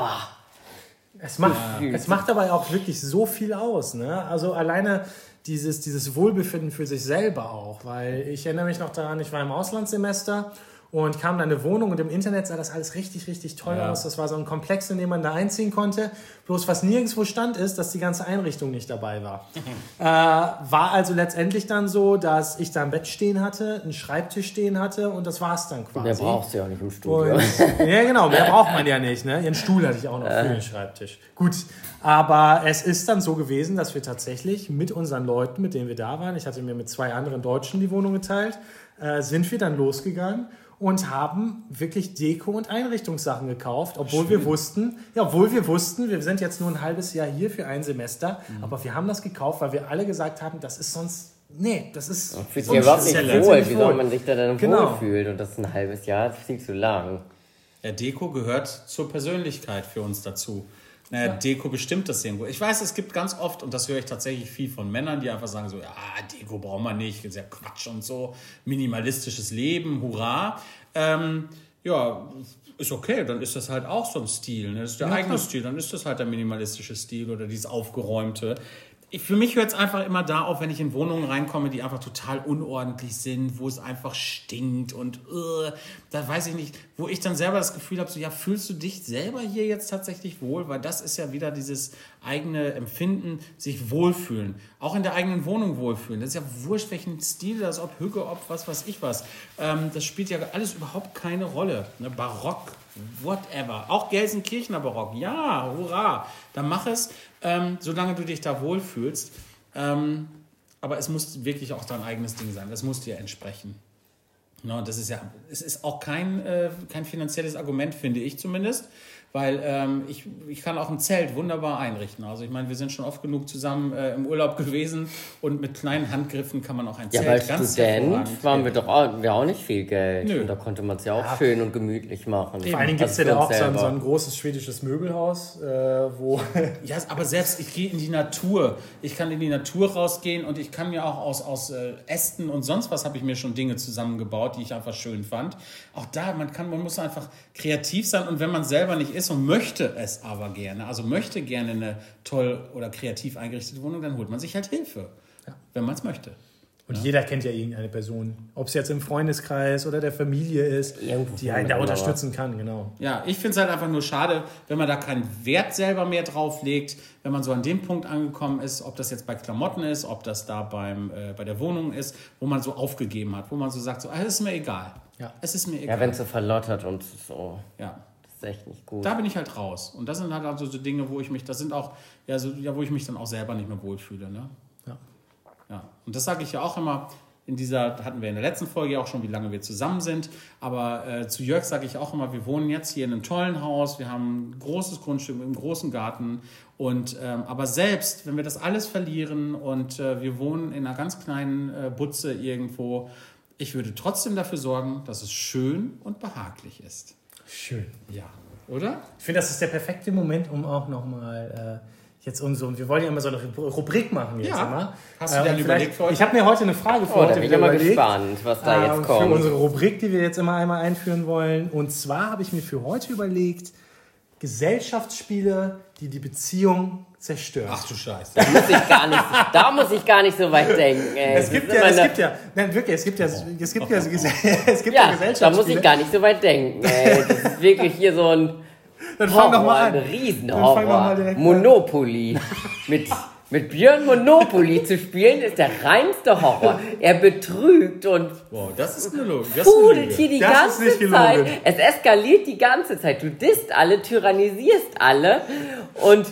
Es macht, es macht aber auch wirklich so viel aus. Ne? Also alleine dieses, dieses Wohlbefinden für sich selber auch. Weil ich erinnere mich noch daran, ich war im Auslandssemester und kam in eine Wohnung und im Internet sah das alles richtig, richtig toll Ja. aus. Das war so ein Komplex, in dem man da einziehen konnte. Bloß was nirgendwo stand ist, dass die ganze Einrichtung nicht dabei war. äh, war also letztendlich dann so, dass ich da ein Bett stehen hatte, einen Schreibtisch stehen hatte und das war es dann quasi. mehr brauchst du ja auch nicht im Studio. Und, ja, genau, mehr braucht man ja nicht. Ne? Ihren Stuhl hatte ich auch noch für den Schreibtisch. Gut, aber es ist dann so gewesen, dass wir tatsächlich mit unseren Leuten, mit denen wir da waren, ich hatte mir mit zwei anderen Deutschen die Wohnung geteilt, äh, sind wir dann losgegangen und haben wirklich Deko- und Einrichtungssachen gekauft, obwohl wir wussten, ja, obwohl wir wussten, wir sind jetzt nur ein halbes Jahr hier für ein Semester, aber wir haben das gekauft, weil wir alle gesagt haben, das ist sonst, nee, das ist Fühlt sich überhaupt nicht ist wohl. letztendlich Wie soll man sich da dann Genau. wohlfühlen? Und das ist ein halbes Jahr, das ist viel zu lang. Ja, Deko gehört zur Persönlichkeit für uns dazu. Naja, Deko bestimmt das irgendwo. Ich weiß, es gibt ganz oft, und das höre ich tatsächlich viel von Männern, die einfach sagen so, ja, Deko braucht man nicht, ist ja Quatsch und so, minimalistisches Leben, hurra. Ähm, ja, ist okay, dann ist das halt auch so ein Stil. Ne? Das ist der eigene Stil, dann ist das halt der minimalistische Stil oder dieses aufgeräumte. Ich, für mich hört es einfach immer da auf, wenn ich in Wohnungen reinkomme, die einfach total unordentlich sind, wo es einfach stinkt und uh, da weiß ich nicht, wo ich dann selber das Gefühl habe, so ja, fühlst du dich selber hier jetzt tatsächlich wohl? Weil das ist ja wieder dieses eigene Empfinden, sich wohlfühlen. Auch in der eigenen Wohnung wohlfühlen. Das ist ja wurscht, welchen Stil das, ob Hüge, ob was weiß ich was. Ähm, das spielt ja alles überhaupt keine Rolle. Ne? Barock, whatever. Auch Gelsenkirchener Barock, ja, hurra. Dann mach es, ähm, solange du dich da wohlfühlst. Ähm, aber es muss wirklich auch dein eigenes Ding sein. Das muss dir entsprechen. No, das ist ja, es ist auch kein, äh, kein finanzielles Argument, finde ich zumindest, weil ähm, ich, ich kann auch ein Zelt wunderbar einrichten. Also ich meine, wir sind schon oft genug zusammen äh, im Urlaub gewesen und mit kleinen Handgriffen kann man auch ein Ja, Zelt weil ganz Student hervorragend waren wir doch auch, wir auch nicht viel Geld. Nö. Und da konnte man es ja auch schön und gemütlich machen. Vor allen Dingen gibt es Also ja da auch so ein, so ein großes schwedisches Möbelhaus, äh, wo Ja, aber selbst ich gehe in die Natur. Ich kann in die Natur rausgehen und ich kann mir auch aus, aus äh, Ästen und sonst was habe ich mir schon Dinge zusammengebaut, die ich einfach schön fand. Auch da, man kann, man muss einfach kreativ sein und wenn man selber nicht ist und möchte es aber gerne, also möchte gerne eine toll oder kreativ eingerichtete Wohnung, dann holt man sich halt Hilfe, wenn man es möchte. Und jeder kennt ja irgendeine Person. Ob es jetzt im Freundeskreis oder der Familie ist, Irgendwo die einen da unterstützen kann, genau. Ja, ich finde es halt einfach nur schade, wenn man da keinen Wert selber mehr drauf legt, wenn man so an dem Punkt angekommen ist, ob das jetzt bei Klamotten ist, ob das da beim, äh, bei der Wohnung ist, wo man so aufgegeben hat, wo man so sagt, so, ah, es ist mir egal. Ja. Es ist mir Ja, egal. wenn es so verlottert und so. Ja. Ist echt nicht gut. Da bin ich halt raus. Und das sind halt also so Dinge, wo ich mich, das sind auch, ja, so, ja, wo ich mich dann auch selber nicht mehr wohlfühle. Ne? Ja. Ja, und das sage ich ja auch immer. In dieser, hatten wir in der letzten Folge ja auch schon, wie lange wir zusammen sind. Aber äh, zu Jörg sage ich auch immer, wir wohnen jetzt hier in einem tollen Haus, wir haben ein großes Grundstück mit einem großen Garten. Und ähm, aber selbst, wenn wir das alles verlieren und äh, wir wohnen in einer ganz kleinen äh, Butze irgendwo, ich würde trotzdem dafür sorgen, dass es schön und behaglich ist. Schön. Ja, oder? Ich finde, das ist der perfekte Moment, um auch nochmal äh, jetzt so, wir wollen ja immer so eine Ru- Rubrik machen jetzt Ja. immer. Hast du Äh, vielleicht- überlegt für heute? Ich habe mir heute eine Frage für Oh, da heute bin ich mal überlegt. gespannt, was da ähm, jetzt Für kommt. unsere Rubrik, die wir jetzt immer einmal einführen wollen. Und zwar habe ich mir für heute überlegt, Gesellschaftsspiele, die die Beziehung zerstören. Ach du Scheiße. muss ich gar nicht, da muss ich gar nicht so weit denken. Ey. es gibt ja, es gibt ja, nein, wirklich, es gibt ja, es gibt ja, es gibt ja, ja, da Gesellschaftsspiele. muss ich gar nicht so weit denken. Ey. Das ist wirklich hier so ein Dann fang doch Horror, mal ein an. Dann fang doch Riesenhorror. mal direkt an. Monopoly. Mit, mit Björn Monopoly zu spielen, ist der reinste Horror. Er betrügt und Wow, das ist eine Logik. Das ist eine pudelt Lüge. hier die Das ist ganze nicht gelogen. Zeit. Es eskaliert die ganze Zeit. Du disst alle, tyrannisierst alle und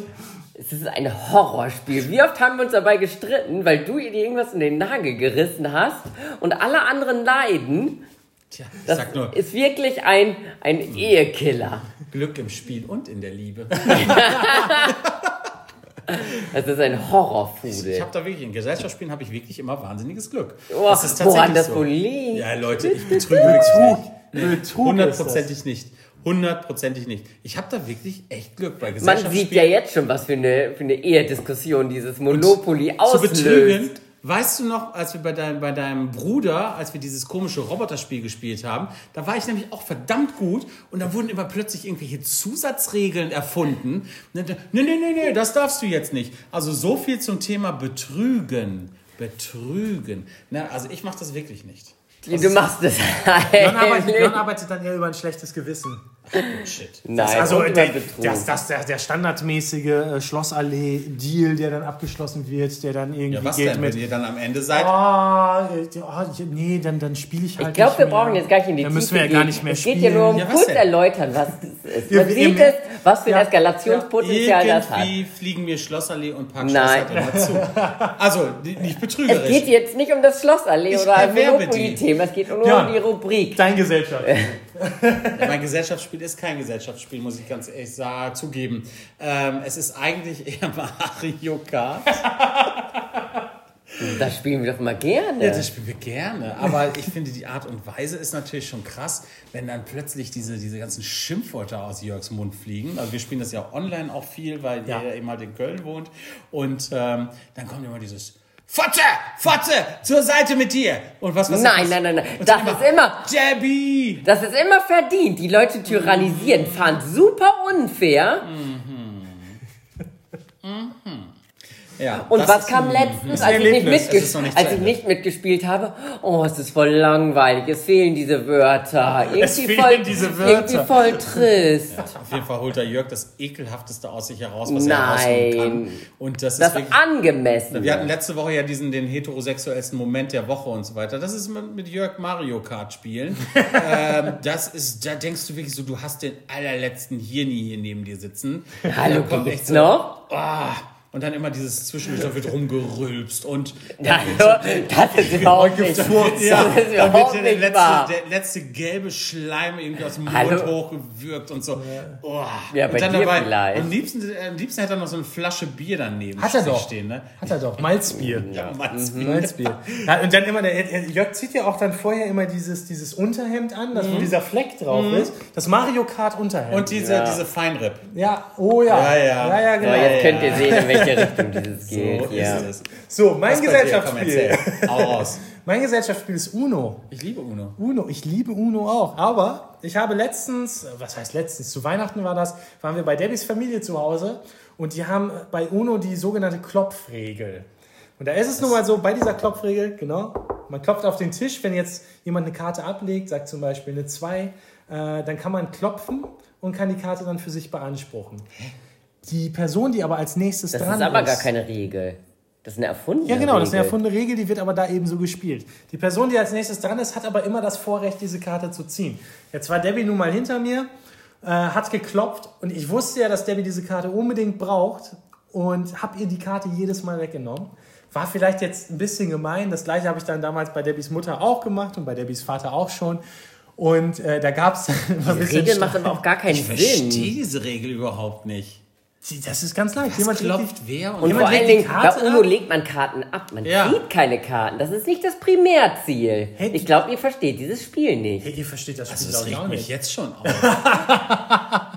es ist ein Horrorspiel. Wie oft haben wir uns dabei gestritten, weil du dir irgendwas in den Nagel gerissen hast und alle anderen leiden. Tja, ich Das sag nur, ist wirklich ein, ein Ehekiller. Glück im Spiel und in der Liebe. Das ist ein Horrorfudel. Ich habe da wirklich, in Gesellschaftsspielen habe ich wirklich immer wahnsinniges Glück. Oh, das ist woran tatsächlich das so. wohl liegt? Ja, Leute, ich betrüge wirklich nicht. Hundertprozentig nicht. Hundertprozentig nicht. Ich habe da wirklich echt Glück bei Man Gesellschaftsspielen. sieht ja jetzt schon, was für eine, für eine Ehediskussion dieses Monopoly zu auslöst. betrügen. Weißt du noch, als wir bei deinem, bei deinem Bruder, als wir dieses komische Roboterspiel gespielt haben, da war ich nämlich auch verdammt gut und da wurden immer plötzlich irgendwelche Zusatzregeln erfunden. Nee, nee, nee, nee, das darfst du jetzt nicht. Also so viel zum Thema Betrügen. Betrügen. Na, also ich mache das wirklich nicht. Du machst es Björn arbeitet, arbeitet dann eher über ein schlechtes Gewissen. Shit. Nein, also und der, das, das, der, der standardmäßige äh, Schlossallee-Deal, der dann abgeschlossen wird, der dann irgendwie Ja, was geht denn, mit. wenn ihr dann am Ende seid? Oh, ich- nee, dann, dann spiele ich halt. Ich glaube, wir mehr. brauchen jetzt gar nicht in die Dann müssen wir ja gar nicht mehr Es spielen. geht ja nur um Ja, kurz denn? erläutern, was das ist. Man wir- sieht es, was für ein Ja, Eskalationspotenzial das hat. Irgendwie fliegen mir Schlossallee und Nein. Parkschlosser immer zu. Also, nicht Es betrügerisch. geht jetzt nicht um das Schlossallee Ich oder ein Monopoly-Thema, es geht nur Ja. um die Rubrik. Dein Gesellschaft. Ja, mein Gesellschaftsspiel ist kein Gesellschaftsspiel, muss ich ganz ehrlich sagen, zugeben. Ähm, es ist eigentlich eher Mario Kart. Das spielen wir doch mal gerne. Ja, das spielen wir gerne. Aber ich finde, die Art und Weise ist natürlich schon krass, wenn dann plötzlich diese, diese ganzen Schimpfwörter aus Jörgs Mund fliegen. Also wir spielen das ja online auch viel, weil Ja. ja eben halt in Köln wohnt. Und ähm, dann kommt immer dieses Fotze, Fotze, zur Seite mit dir. Und was, was Nein, nein, nein, nein. Das dann ist immer, Jabby. das ist immer verdient. Die Leute tyrannisieren, fahren super unfair. Ja, Und was kam letztens, als ich, nicht. Es als ich nicht mitgespielt habe? Oh, es ist voll langweilig, es fehlen diese Wörter. Irgendwie fehlen voll, diese Wörter. Irgendwie voll trist. Auf jeden Fall holt der Jörg das ekelhafteste aus sich heraus, was er herausholen kann. Nein. Und das ist Das wirklich. angemessen. Wir hatten letzte Woche ja diesen den heterosexuellsten Moment der Woche und so weiter. Das ist mit, mit Jörg Mario Kart spielen. ähm, das ist, da denkst du wirklich so, du hast den allerletzten Hirni hier neben dir sitzen. Hallo, kommt echt so, noch? Ah, und dann immer dieses zwischendurch, da wird rumgerülpst und das ist überhaupt nicht, ja, das ist überhaupt der letzte, wahr. der letzte gelbe Schleim irgendwie aus dem Mund Hallo. hochgewürgt und so. Oh. Ja, bei und dann dir dabei, vielleicht. am liebsten, am liebsten hätte er noch so eine Flasche Bier daneben Hat er doch. stehen. Ne? Hat er doch. Malzbier. Ja, Manns Mhm. Malzbier. Ja, und dann immer, der, Jörg zieht ja auch dann vorher immer dieses, dieses Unterhemd an, das, wo dieser Fleck drauf ist. Das Mario Kart Unterhemd. Und diese, Ja. diese Feinripp. ja, oh ja. Ja, ja. ja, ja So, genau. jetzt könnt ihr sehen, in welche Richtung dieses So geht. ja. ist es. So, mein Was Gesellschaftsspiel. raus. Mein Gesellschaftsspiel ist Uno. Ich liebe Uno. Uno, ich liebe Uno auch. Aber ich habe letztens, was heißt letztens, zu Weihnachten war das, waren wir bei Debbys Familie zu Hause und die haben bei Uno die sogenannte Klopfregel. Und da ist es nun mal so, bei dieser Klopfregel, genau, man klopft auf den Tisch, wenn jetzt jemand eine Karte ablegt, sagt zum Beispiel eine 2, äh, dann kann man klopfen und kann die Karte dann für sich beanspruchen. Die Person, die aber als nächstes Das dran ist aber ist, gar keine Regel. Das ist eine erfundene Ja, genau, das ist eine Regel. erfundene Regel, die wird aber da eben so gespielt. Die Person, die als nächstes dran ist, hat aber immer das Vorrecht, diese Karte zu ziehen. Jetzt war Debbie nun mal hinter mir, äh, hat geklopft und ich wusste ja, dass Debbie diese Karte unbedingt braucht und habe ihr die Karte jedes Mal weggenommen. War vielleicht jetzt ein bisschen gemein. Das gleiche habe ich dann damals bei Debbys Mutter auch gemacht und bei Debbys Vater auch schon. Und äh, da gab es Die Regel macht Streit. aber auch gar keinen Ich verstehe Sinn. diese Regel überhaupt nicht. Das ist ganz leicht. Was Jemand klopft wer und, Und vor allen Dingen, bei UNO ab. legt man Karten ab. Man Ja. zieht keine Karten. Das ist nicht das Primärziel. Hey, Ich glaube, ihr versteht dieses Spiel nicht. Hey, ihr versteht das Spiel, Also das ich, auch regt mich nicht. jetzt schon auf.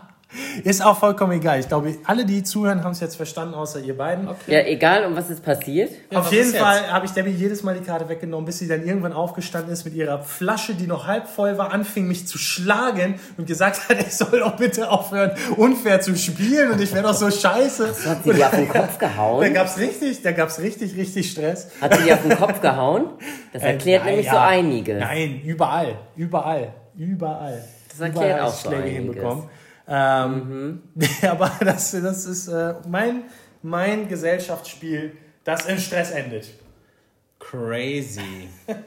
Ist auch vollkommen egal. Ich glaube, alle, die zuhören, haben es jetzt verstanden, außer ihr beiden. Ja, egal, um was ist passiert. Ja, Auf jeden? Fall habe ich Debbie jedes Mal die Karte weggenommen, bis sie dann irgendwann aufgestanden ist mit ihrer Flasche, die noch halb voll war, anfing mich zu schlagen und gesagt hat, ich soll doch bitte aufhören, unfair zu spielen und ich wäre doch so scheiße. Hat sie dir auf den Kopf Da gehauen? gab's richtig, da gab's richtig, richtig Stress. Hat sie dir auf den Kopf gehauen? Das erklärt Äh, nämlich ja. so einiges. Nein, überall, überall, überall. Das erklärt überall auch so Schläge einiges. hinbekommen. Ähm, Aber das, das ist äh, mein, mein Gesellschaftsspiel, das in Stress endet. Crazy.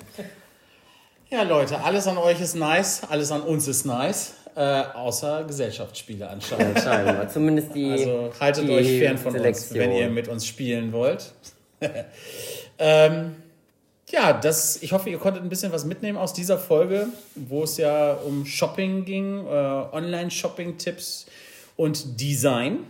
Ja, Leute, alles an euch ist nice, alles an uns ist nice, äh, außer Gesellschaftsspiele anscheinend. Zumindest die. Also haltet die euch fern von Selektion. uns, wenn ihr mit uns spielen wollt. ähm, ja, das, ich hoffe, ihr konntet ein bisschen was mitnehmen aus dieser Folge, wo es ja um Shopping ging, äh, Online-Shopping-Tipps und Design.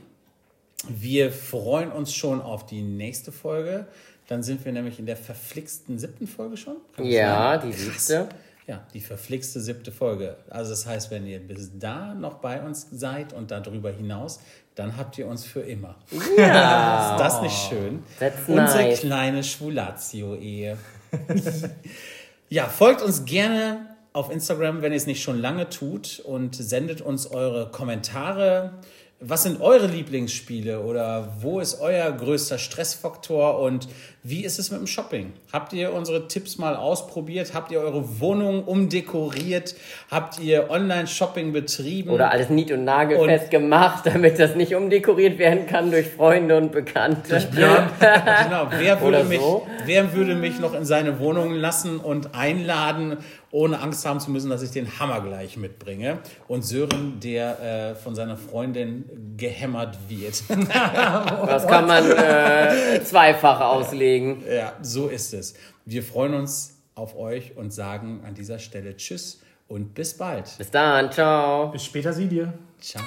Wir freuen uns schon auf die nächste Folge. Dann sind wir nämlich in der verflixten siebten Folge schon. Ja, die siebte. Ja, die verflixte siebte Folge. Also das heißt, wenn ihr bis da noch bei uns seid und darüber hinaus, dann habt ihr uns für immer. Ja. Ist das nicht schön? That's Unsere nice. kleine Schwulatio-Ehe. ja, folgt uns gerne auf Instagram, wenn ihr es nicht schon lange tut und sendet uns eure Kommentare. Was sind eure Lieblingsspiele oder wo ist euer größter Stressfaktor und wie ist es mit dem Shopping? Habt ihr unsere Tipps mal ausprobiert? Habt ihr eure Wohnung umdekoriert? Habt ihr Online-Shopping betrieben? Oder alles nied- und nagelfest gemacht, damit das nicht umdekoriert werden kann durch Freunde und Bekannte. Ja, genau. Wer würde, Oder mich, so. wer würde mich noch in seine Wohnung lassen und einladen, ohne Angst haben zu müssen, dass ich den Hammer gleich mitbringe? Und Sören, der äh, von seiner Freundin gehämmert wird. Das kann man äh, zweifach auslegen. Ja, so ist es. Wir freuen uns auf euch und sagen an dieser Stelle Tschüss und bis bald. Bis dann, ciao. Bis später, sie dir. Ciao.